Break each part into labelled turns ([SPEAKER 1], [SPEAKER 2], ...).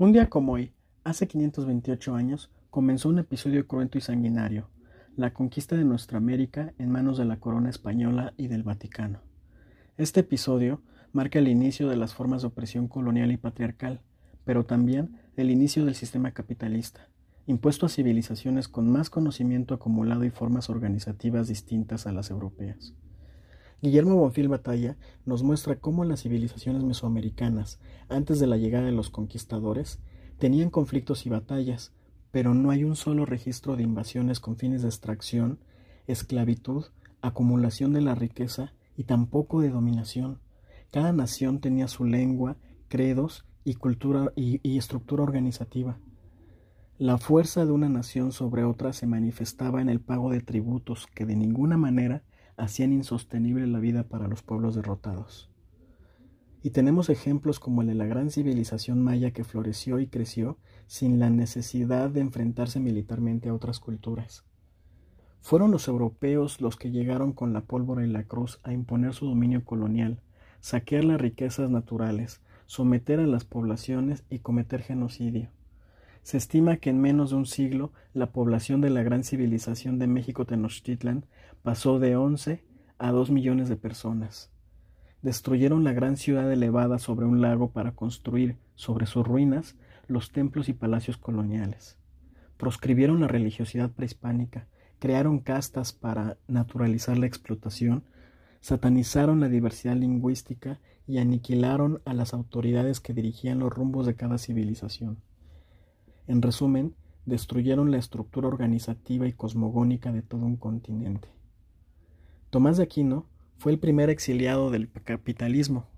[SPEAKER 1] Un día como hoy, hace 528 años, comenzó un episodio cruento y sanguinario, la conquista de nuestra América en manos de la corona española y del Vaticano. Este episodio marca el inicio de las formas de opresión colonial y patriarcal, pero también el inicio del sistema capitalista, impuesto a civilizaciones con más conocimiento acumulado y formas organizativas distintas a las europeas. Guillermo Bonfil Batalla nos muestra cómo las civilizaciones mesoamericanas, antes de la llegada de los conquistadores, tenían conflictos y batallas, pero no hay un solo registro de invasiones con fines de extracción, esclavitud, acumulación de la riqueza y tampoco de dominación. Cada nación tenía su lengua, credos y cultura y, y estructura organizativa. La fuerza de una nación sobre otra se manifestaba en el pago de tributos que de ninguna manera hacían insostenible la vida para los pueblos derrotados. Y tenemos ejemplos como el de la gran civilización maya que floreció y creció sin la necesidad de enfrentarse militarmente a otras culturas. Fueron los europeos los que llegaron con la pólvora y la cruz a imponer su dominio colonial, saquear las riquezas naturales, someter a las poblaciones y cometer genocidio. Se estima que en menos de un siglo la población de la gran civilización de México Tenochtitlan pasó de 11 a 2 millones de personas. Destruyeron la gran ciudad elevada sobre un lago para construir sobre sus ruinas los templos y palacios coloniales. Proscribieron la religiosidad prehispánica, crearon castas para naturalizar la explotación, satanizaron la diversidad lingüística y aniquilaron a las autoridades que dirigían los rumbos de cada civilización. En resumen, destruyeron la estructura organizativa y cosmogónica de todo un continente. Tomás de Aquino fue el primer exiliado del capitalismo,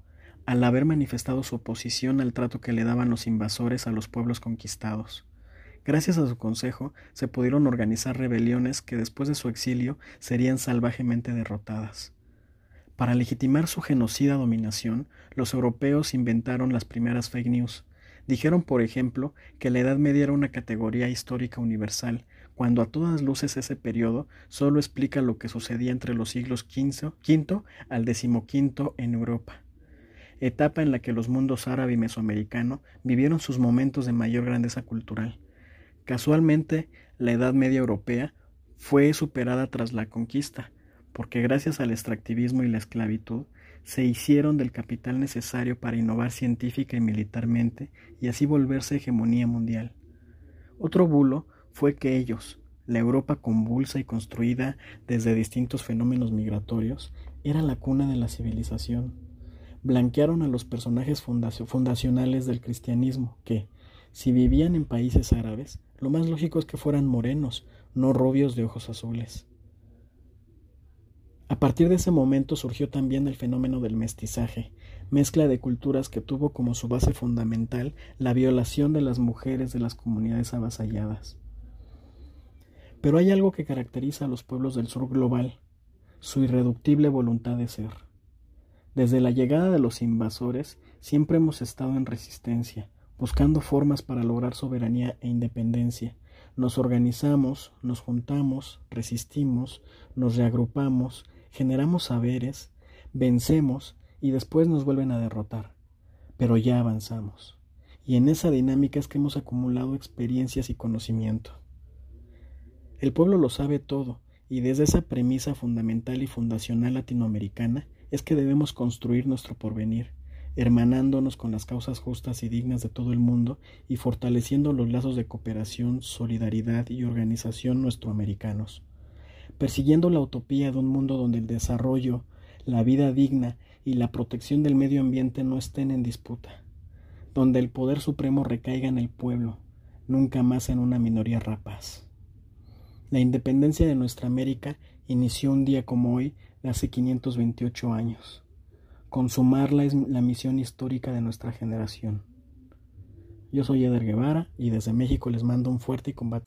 [SPEAKER 1] al haber manifestado su oposición al trato que le daban los invasores a los pueblos conquistados. Gracias a su consejo se pudieron organizar rebeliones que después de su exilio serían salvajemente derrotadas. Para legitimar su genocida dominación, los europeos inventaron las primeras fake news, Dijeron, por ejemplo, que la Edad Media era una categoría histórica universal, cuando a todas luces ese periodo solo explica lo que sucedía entre los siglos V, al XV en Europa, etapa en la que los mundos árabe y mesoamericano vivieron sus momentos de mayor grandeza cultural. Casualmente, la Edad Media europea fue superada tras la conquista, porque gracias al extractivismo y la esclavitud, se hicieron del capital necesario para innovar científica y militarmente y así volverse hegemonía mundial. Otro bulo fue que ellos, la Europa convulsa y construida desde distintos fenómenos migratorios, era la cuna de la civilización. Blanquearon a los personajes fundacionales del cristianismo que, si vivían en países árabes, lo más lógico es que fueran morenos, no rubios de ojos azules. A partir de ese momento surgió también el fenómeno del mestizaje, mezcla de culturas que tuvo como su base fundamental la violación de las mujeres de las comunidades avasalladas. Pero hay algo que caracteriza a los pueblos del sur global, su irreductible voluntad de ser. Desde la llegada de los invasores siempre hemos estado en resistencia, buscando formas para lograr soberanía e independencia. Nos organizamos, nos juntamos, resistimos, nos reagrupamos, generamos saberes, vencemos y después nos vuelven a derrotar. Pero ya avanzamos. Y en esa dinámica es que hemos acumulado experiencias y conocimiento. El pueblo lo sabe todo, y desde esa premisa fundamental y fundacional latinoamericana es que debemos construir nuestro porvenir, hermanándonos con las causas justas y dignas de todo el mundo y fortaleciendo los lazos de cooperación, solidaridad y organización nuestroamericanos persiguiendo la utopía de un mundo donde el desarrollo, la vida digna y la protección del medio ambiente no estén en disputa, donde el poder supremo recaiga en el pueblo, nunca más en una minoría rapaz. La independencia de nuestra América inició un día como hoy de hace 528 años. Consumarla es la misión histórica de nuestra generación. Yo soy Eder Guevara y desde México les mando un fuerte y combate.